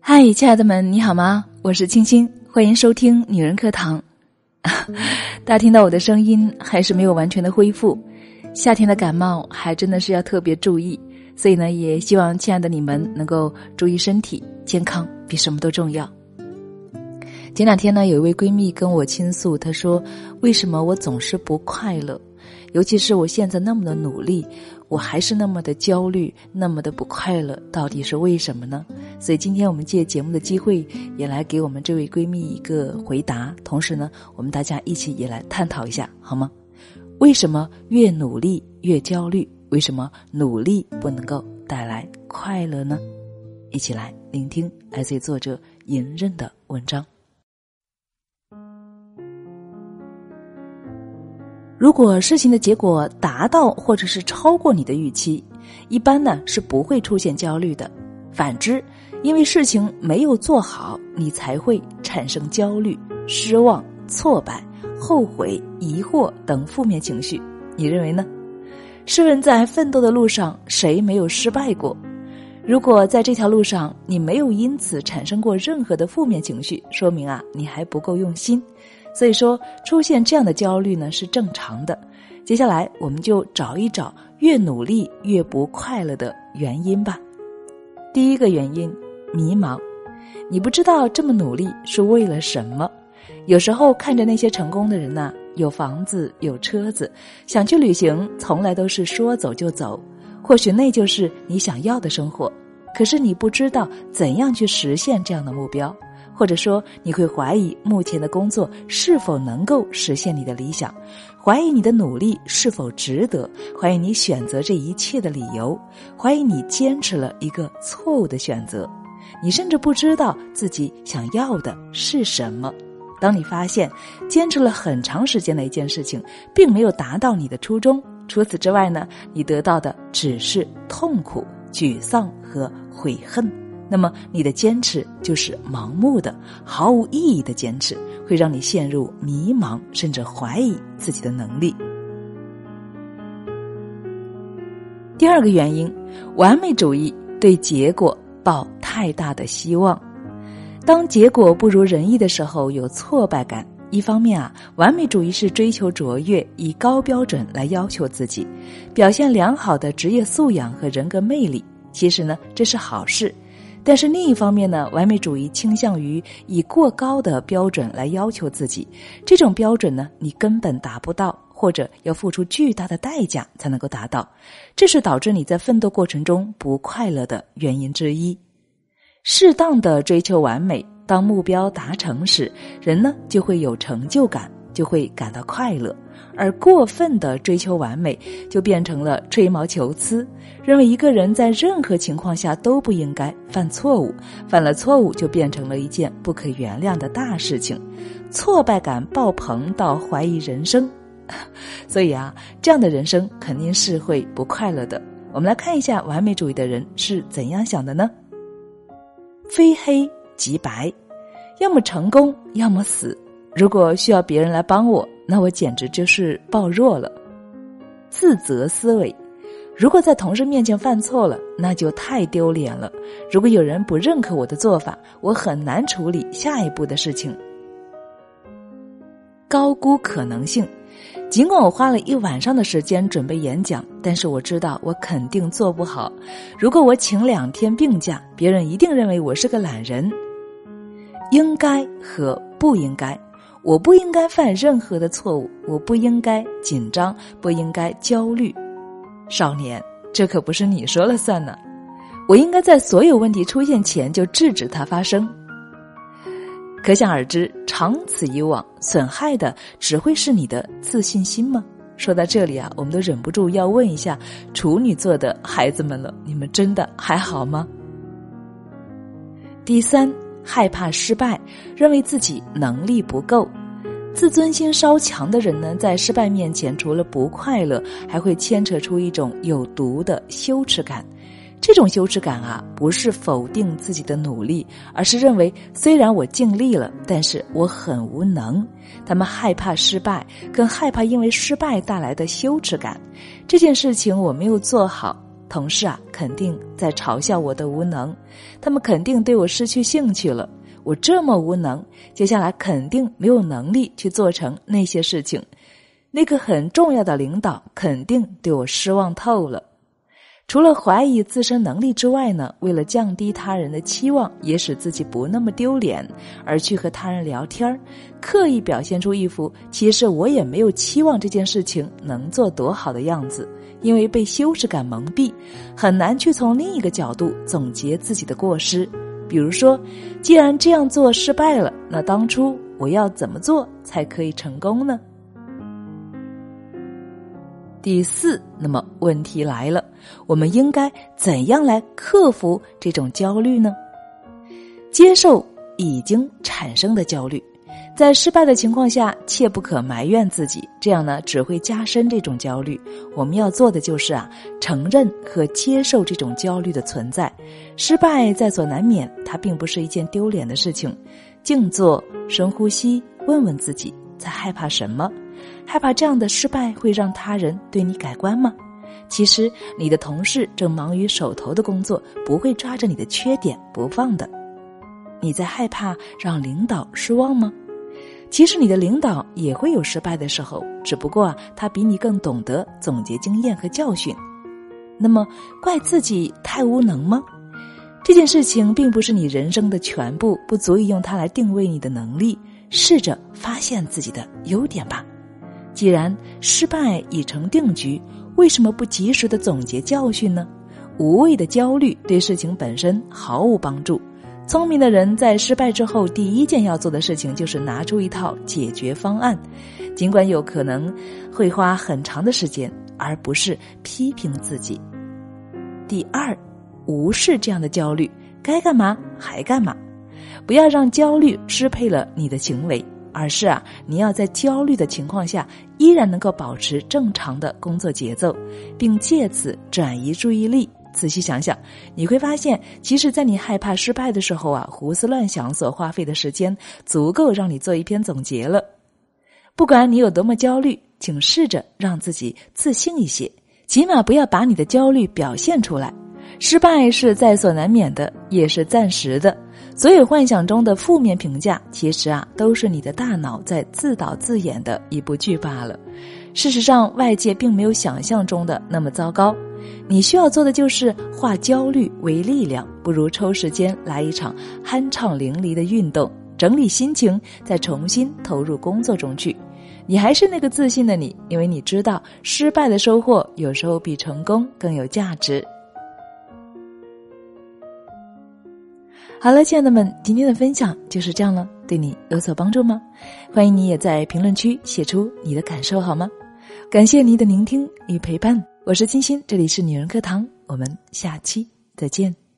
嗨，亲爱的们，你好吗？我是青青，欢迎收听女人课堂。大家听到我的声音还是没有完全的恢复，夏天的感冒还真的是要特别注意，所以呢，也希望亲爱的你们能够注意身体健康，比什么都重要。前两天呢，有一位闺蜜跟我倾诉，她说：“为什么我总是不快乐？尤其是我现在那么的努力，我还是那么的焦虑，那么的不快乐，到底是为什么呢？”所以今天我们借节目的机会，也来给我们这位闺蜜一个回答。同时呢，我们大家一起也来探讨一下，好吗？为什么越努力越焦虑？为什么努力不能够带来快乐呢？一起来聆听来自于作者隐刃的文章。如果事情的结果达到或者是超过你的预期，一般呢是不会出现焦虑的。反之，因为事情没有做好，你才会产生焦虑、失望、挫败、后悔、疑惑等负面情绪。你认为呢？试问，在奋斗的路上，谁没有失败过？如果在这条路上你没有因此产生过任何的负面情绪，说明啊，你还不够用心。所以说，出现这样的焦虑呢是正常的。接下来，我们就找一找越努力越不快乐的原因吧。第一个原因，迷茫，你不知道这么努力是为了什么。有时候看着那些成功的人呐，有房子有车子，想去旅行，从来都是说走就走。或许那就是你想要的生活，可是你不知道怎样去实现这样的目标。或者说，你会怀疑目前的工作是否能够实现你的理想，怀疑你的努力是否值得，怀疑你选择这一切的理由，怀疑你坚持了一个错误的选择，你甚至不知道自己想要的是什么。当你发现坚持了很长时间的一件事情，并没有达到你的初衷，除此之外呢，你得到的只是痛苦、沮丧和悔恨。那么，你的坚持就是盲目的、毫无意义的坚持，会让你陷入迷茫，甚至怀疑自己的能力。第二个原因，完美主义对结果抱太大的希望。当结果不如人意的时候，有挫败感。一方面啊，完美主义是追求卓越，以高标准来要求自己，表现良好的职业素养和人格魅力。其实呢，这是好事。但是另一方面呢，完美主义倾向于以过高的标准来要求自己，这种标准呢，你根本达不到，或者要付出巨大的代价才能够达到，这是导致你在奋斗过程中不快乐的原因之一。适当的追求完美，当目标达成时，人呢就会有成就感，就会感到快乐。而过分的追求完美，就变成了吹毛求疵，认为一个人在任何情况下都不应该犯错误，犯了错误就变成了一件不可原谅的大事情，挫败感爆棚到怀疑人生，所以啊，这样的人生肯定是会不快乐的。我们来看一下完美主义的人是怎样想的呢？非黑即白，要么成功，要么死。如果需要别人来帮我。那我简直就是暴弱了，自责思维。如果在同事面前犯错了，那就太丢脸了。如果有人不认可我的做法，我很难处理下一步的事情。高估可能性，尽管我花了一晚上的时间准备演讲，但是我知道我肯定做不好。如果我请两天病假，别人一定认为我是个懒人。应该和不应该。我不应该犯任何的错误，我不应该紧张，不应该焦虑。少年，这可不是你说了算呢。我应该在所有问题出现前就制止它发生。可想而知，长此以往，损害的只会是你的自信心吗？说到这里啊，我们都忍不住要问一下处女座的孩子们了：你们真的还好吗？第三。害怕失败，认为自己能力不够，自尊心稍强的人呢，在失败面前，除了不快乐，还会牵扯出一种有毒的羞耻感。这种羞耻感啊，不是否定自己的努力，而是认为虽然我尽力了，但是我很无能。他们害怕失败，更害怕因为失败带来的羞耻感。这件事情我没有做好。同事啊肯定在嘲笑我的无能，他们肯定对我失去兴趣了。我这么无能，接下来肯定没有能力去做成那些事情。那个很重要的领导肯定对我失望透了。除了怀疑自身能力之外呢，为了降低他人的期望，也使自己不那么丢脸，而去和他人聊天儿刻意表现出一副其实我也没有期望这件事情能做多好的样子。因为被羞耻感蒙蔽，很难去从另一个角度总结自己的过失。比如说，既然这样做失败了，那当初我要怎么做才可以成功呢？第四，那么问题来了，我们应该怎样来克服这种焦虑呢？接受已经产生的焦虑，在失败的情况下，切不可埋怨自己，这样呢只会加深这种焦虑。我们要做的就是啊，承认和接受这种焦虑的存在。失败在所难免，它并不是一件丢脸的事情。静坐，深呼吸，问问自己，在害怕什么？害怕这样的失败会让他人对你改观吗？其实你的同事正忙于手头的工作，不会抓着你的缺点不放的。你在害怕让领导失望吗？其实你的领导也会有失败的时候，只不过，他比你更懂得总结经验和教训。那么怪自己太无能吗？这件事情并不是你人生的全部，不足以用它来定位你的能力。试着发现自己的优点吧。既然失败已成定局，为什么不及时的总结教训呢？无谓的焦虑对事情本身毫无帮助。聪明的人在失败之后，第一件要做的事情就是拿出一套解决方案，尽管有可能会花很长的时间，而不是批评自己。第二，无视这样的焦虑，该干嘛还干嘛，不要让焦虑支配了你的行为。而是啊，你要在焦虑的情况下，依然能够保持正常的工作节奏，并借此转移注意力。仔细想想，你会发现，其实，在你害怕失败的时候啊，胡思乱想所花费的时间，足够让你做一篇总结了。不管你有多么焦虑，请试着让自己自信一些，起码不要把你的焦虑表现出来。失败是在所难免的，也是暂时的。所有幻想中的负面评价，其实啊，都是你的大脑在自导自演的一部剧罢了。事实上，外界并没有想象中的那么糟糕。你需要做的就是化焦虑为力量，不如抽时间来一场酣畅淋漓的运动，整理心情，再重新投入工作中去。你还是那个自信的你，因为你知道，失败的收获有时候比成功更有价值。好了，亲爱的们，今天的分享就是这样了，对你有所帮助吗？欢迎你也在评论区写出你的感受，好吗？感谢你的聆听与陪伴，我是金星，这里是女人课堂，我们下期再见。